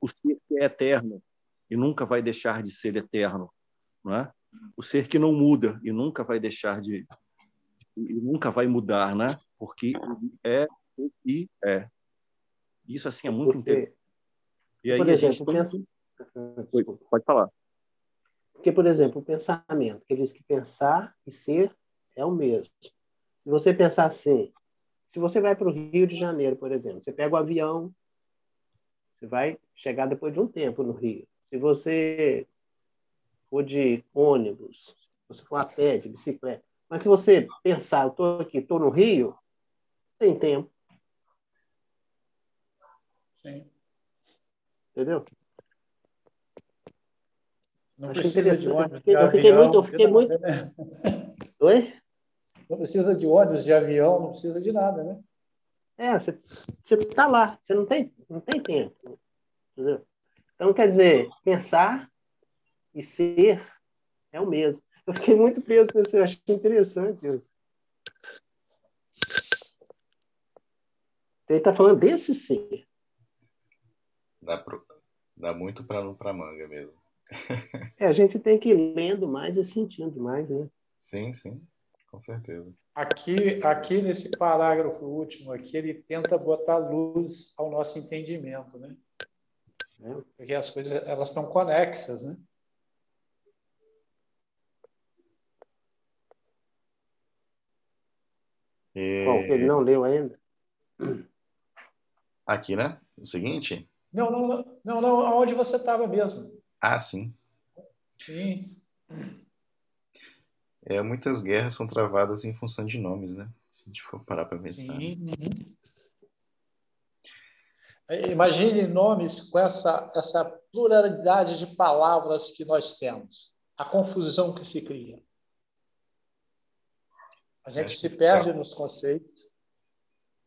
[SPEAKER 3] o ser que é eterno e nunca vai deixar de ser eterno, não é? O ser que não muda e nunca vai deixar de e nunca vai mudar, né? Porque é o que é. Isso assim é muito Porque, interessante.
[SPEAKER 5] E aí por exemplo, pensa...
[SPEAKER 3] pode falar.
[SPEAKER 5] Porque, por exemplo, o pensamento, que diz que pensar e ser é o mesmo. Se você pensar assim, se você vai para o Rio de Janeiro, por exemplo, você pega o avião, você vai chegar depois de um tempo no Rio. Se você for de ônibus, se você for a pé, de bicicleta, mas se você pensar, eu estou aqui, estou no Rio, tem tempo.
[SPEAKER 4] Sim.
[SPEAKER 5] Entendeu?
[SPEAKER 4] Não Acho precisa de ônibus.
[SPEAKER 5] de eu fiquei muito. Eu fiquei muito... Oi?
[SPEAKER 4] Não precisa de ônibus, de avião, não precisa de nada, né?
[SPEAKER 5] É, você está lá, você não tem, não tem tempo. Entendeu? Então, quer dizer, pensar e ser é o mesmo. Eu fiquei muito preso nesse, eu achei interessante isso. Ele está falando desse ser.
[SPEAKER 1] Dá, pro, dá muito para manga mesmo.
[SPEAKER 5] é, a gente tem que ir lendo mais e sentindo mais, né?
[SPEAKER 1] Sim, sim, com certeza.
[SPEAKER 4] Aqui, aqui nesse parágrafo último aqui, ele tenta botar luz ao nosso entendimento, né? É. Porque as coisas elas estão conexas, né?
[SPEAKER 5] E... Bom, ele não leu ainda.
[SPEAKER 1] Aqui, né? O seguinte?
[SPEAKER 4] Não, não, não, não, onde você estava mesmo.
[SPEAKER 1] Ah, sim.
[SPEAKER 4] Sim.
[SPEAKER 1] É, muitas guerras são travadas em função de nomes, né? Se a gente for parar para pensar.
[SPEAKER 4] Sim. Uhum. Imagine nomes com essa, essa pluralidade de palavras que nós temos. A confusão que se cria. A gente é, se perde é. nos conceitos.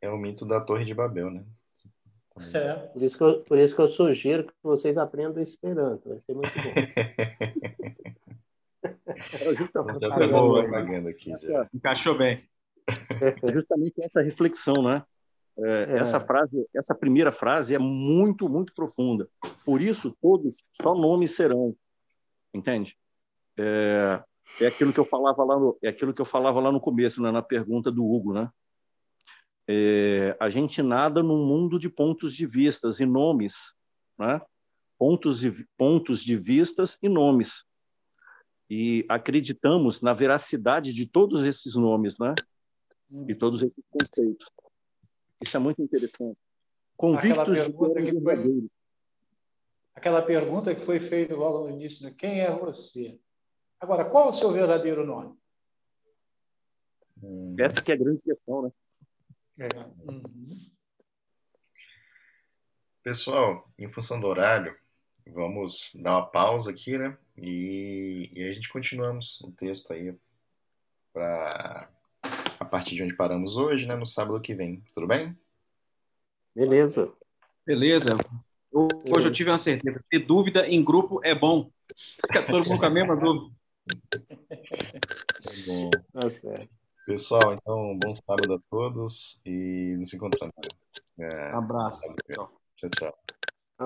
[SPEAKER 1] É o mito da Torre de Babel, né?
[SPEAKER 5] É. Por, isso que eu, por isso que eu sugiro que vocês aprendam Esperanto. Vai ser muito bom.
[SPEAKER 1] já fazendo propaganda aqui. Já.
[SPEAKER 2] Encaixou bem.
[SPEAKER 3] É justamente essa reflexão, né? É, é. Essa frase, essa primeira frase é muito, muito profunda. Por isso, todos só nomes serão, entende? É, é aquilo que eu falava lá no, é aquilo que eu falava lá no começo, né, na pergunta do Hugo, né? É, a gente nada num mundo de pontos de vistas e nomes, né? Pontos de pontos de vistas e nomes. E acreditamos na veracidade de todos esses nomes, né? E todos esses conceitos. Isso é muito interessante. Convictos
[SPEAKER 4] aquela pergunta, que foi, aquela pergunta que foi feita logo no início, né? quem é você? Agora, qual é o seu verdadeiro nome?
[SPEAKER 3] Hum. Essa que é a grande questão, né?
[SPEAKER 4] É. Uhum.
[SPEAKER 1] Pessoal, em função do horário, vamos dar uma pausa aqui, né? E, e a gente continuamos o texto aí para a partir de onde paramos hoje, né? No sábado que vem. Tudo bem?
[SPEAKER 5] Beleza.
[SPEAKER 2] Beleza. Hoje eu tive uma certeza. Ter dúvida em grupo é bom. Fica todo mundo com a mesma dúvida.
[SPEAKER 1] Tá bom. Tá certo. Pessoal, então, bom sábado a todos e nos encontramos.
[SPEAKER 2] É, Abraço.
[SPEAKER 1] Tchau, tchau.